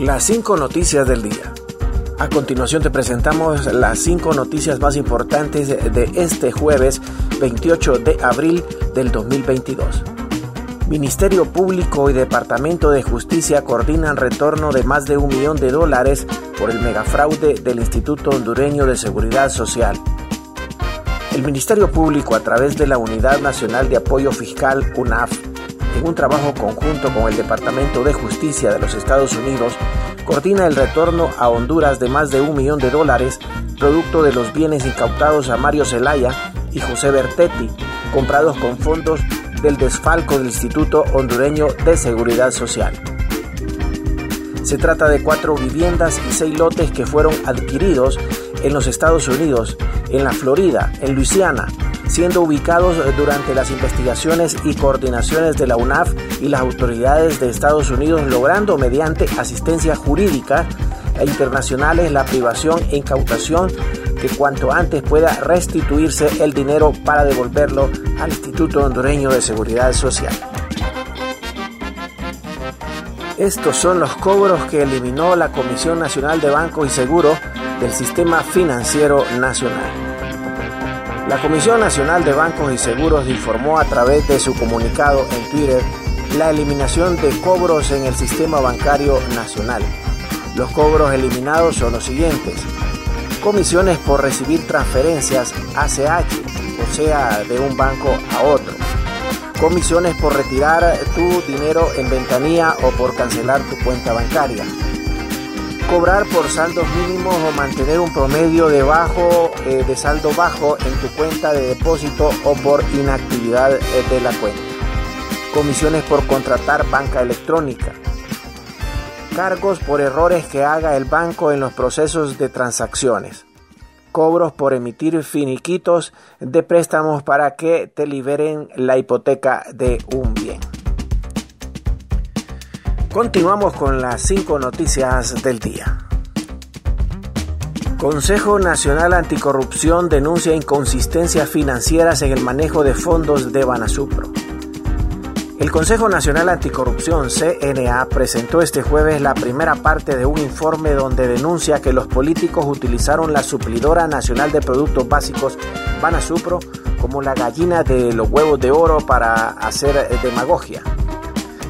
Las cinco noticias del día. A continuación te presentamos las cinco noticias más importantes de este jueves 28 de abril del 2022. Ministerio Público y Departamento de Justicia coordinan retorno de más de un millón de dólares por el megafraude del Instituto Hondureño de Seguridad Social. El Ministerio Público, a través de la Unidad Nacional de Apoyo Fiscal, UNAF, en un trabajo conjunto con el Departamento de Justicia de los Estados Unidos, coordina el retorno a Honduras de más de un millón de dólares, producto de los bienes incautados a Mario Zelaya y José Bertetti, comprados con fondos del desfalco del Instituto Hondureño de Seguridad Social. Se trata de cuatro viviendas y seis lotes que fueron adquiridos en los Estados Unidos, en la Florida, en Luisiana, siendo ubicados durante las investigaciones y coordinaciones de la UNAF y las autoridades de Estados Unidos, logrando mediante asistencia jurídica e internacionales la privación e incautación que cuanto antes pueda restituirse el dinero para devolverlo al Instituto Hondureño de Seguridad Social. Estos son los cobros que eliminó la Comisión Nacional de Bancos y Seguros del Sistema Financiero Nacional. La Comisión Nacional de Bancos y Seguros informó a través de su comunicado en Twitter la eliminación de cobros en el sistema bancario nacional. Los cobros eliminados son los siguientes. Comisiones por recibir transferencias ACH, o sea, de un banco a otro. Comisiones por retirar tu dinero en ventanilla o por cancelar tu cuenta bancaria cobrar por saldos mínimos o mantener un promedio de, eh, de saldo bajo en tu cuenta de depósito o por inactividad eh, de la cuenta. Comisiones por contratar banca electrónica. Cargos por errores que haga el banco en los procesos de transacciones. Cobros por emitir finiquitos de préstamos para que te liberen la hipoteca de un bien. Continuamos con las cinco noticias del día. Consejo Nacional Anticorrupción denuncia inconsistencias financieras en el manejo de fondos de Banasupro. El Consejo Nacional Anticorrupción, CNA, presentó este jueves la primera parte de un informe donde denuncia que los políticos utilizaron la suplidora nacional de productos básicos Banasupro como la gallina de los huevos de oro para hacer demagogia.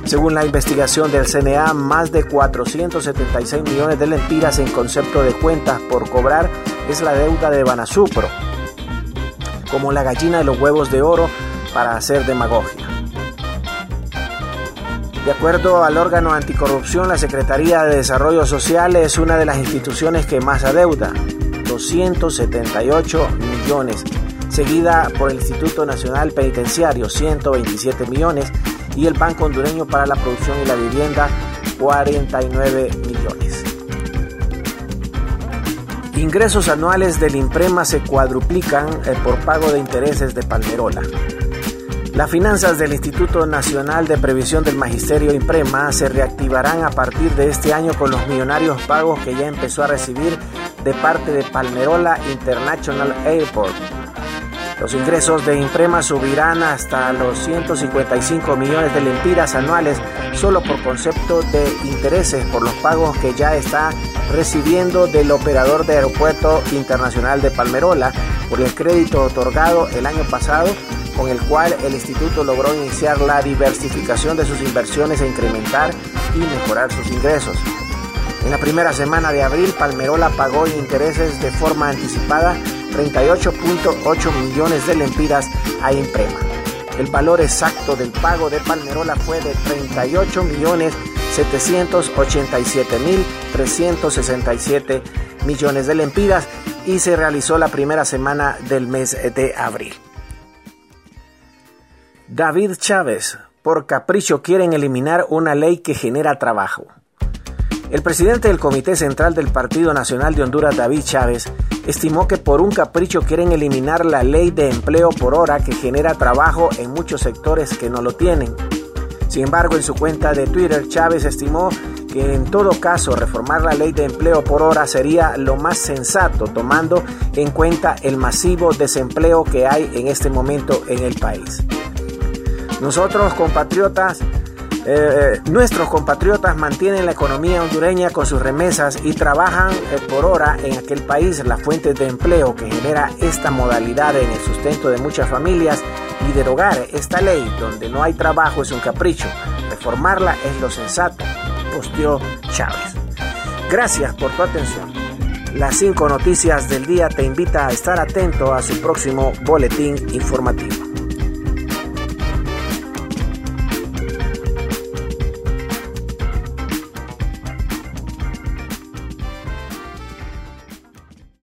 Según la investigación del CNA, más de 476 millones de lempiras en concepto de cuentas por cobrar es la deuda de Banasupro, como la gallina de los huevos de oro para hacer demagogia. De acuerdo al órgano anticorrupción, la Secretaría de Desarrollo Social es una de las instituciones que más adeuda, 278 millones, seguida por el Instituto Nacional Penitenciario, 127 millones, y el Banco Hondureño para la Producción y la Vivienda 49 millones. Ingresos anuales del Imprema se cuadruplican eh, por pago de intereses de Palmerola. Las finanzas del Instituto Nacional de Previsión del Magisterio Imprema se reactivarán a partir de este año con los millonarios pagos que ya empezó a recibir de parte de Palmerola International Airport los ingresos de Imprema subirán hasta los 155 millones de lempiras anuales solo por concepto de intereses por los pagos que ya está recibiendo del operador de Aeropuerto Internacional de Palmerola por el crédito otorgado el año pasado con el cual el instituto logró iniciar la diversificación de sus inversiones e incrementar y mejorar sus ingresos. En la primera semana de abril, Palmerola pagó intereses de forma anticipada 38.8 millones de lempiras a Imprema. El valor exacto del pago de Palmerola fue de 38 millones 787 mil 367 millones de lempiras y se realizó la primera semana del mes de abril. David Chávez, por capricho quieren eliminar una ley que genera trabajo. El presidente del Comité Central del Partido Nacional de Honduras, David Chávez, estimó que por un capricho quieren eliminar la ley de empleo por hora que genera trabajo en muchos sectores que no lo tienen. Sin embargo, en su cuenta de Twitter, Chávez estimó que en todo caso reformar la ley de empleo por hora sería lo más sensato, tomando en cuenta el masivo desempleo que hay en este momento en el país. Nosotros, compatriotas, Eh, nuestros compatriotas mantienen la economía hondureña con sus remesas y trabajan eh, por hora en aquel país las fuentes de empleo que genera esta modalidad en el sustento de muchas familias y derogar esta ley donde no hay trabajo es un capricho. Reformarla es lo sensato, posteó Chávez. Gracias por tu atención. Las cinco noticias del día te invita a estar atento a su próximo boletín informativo.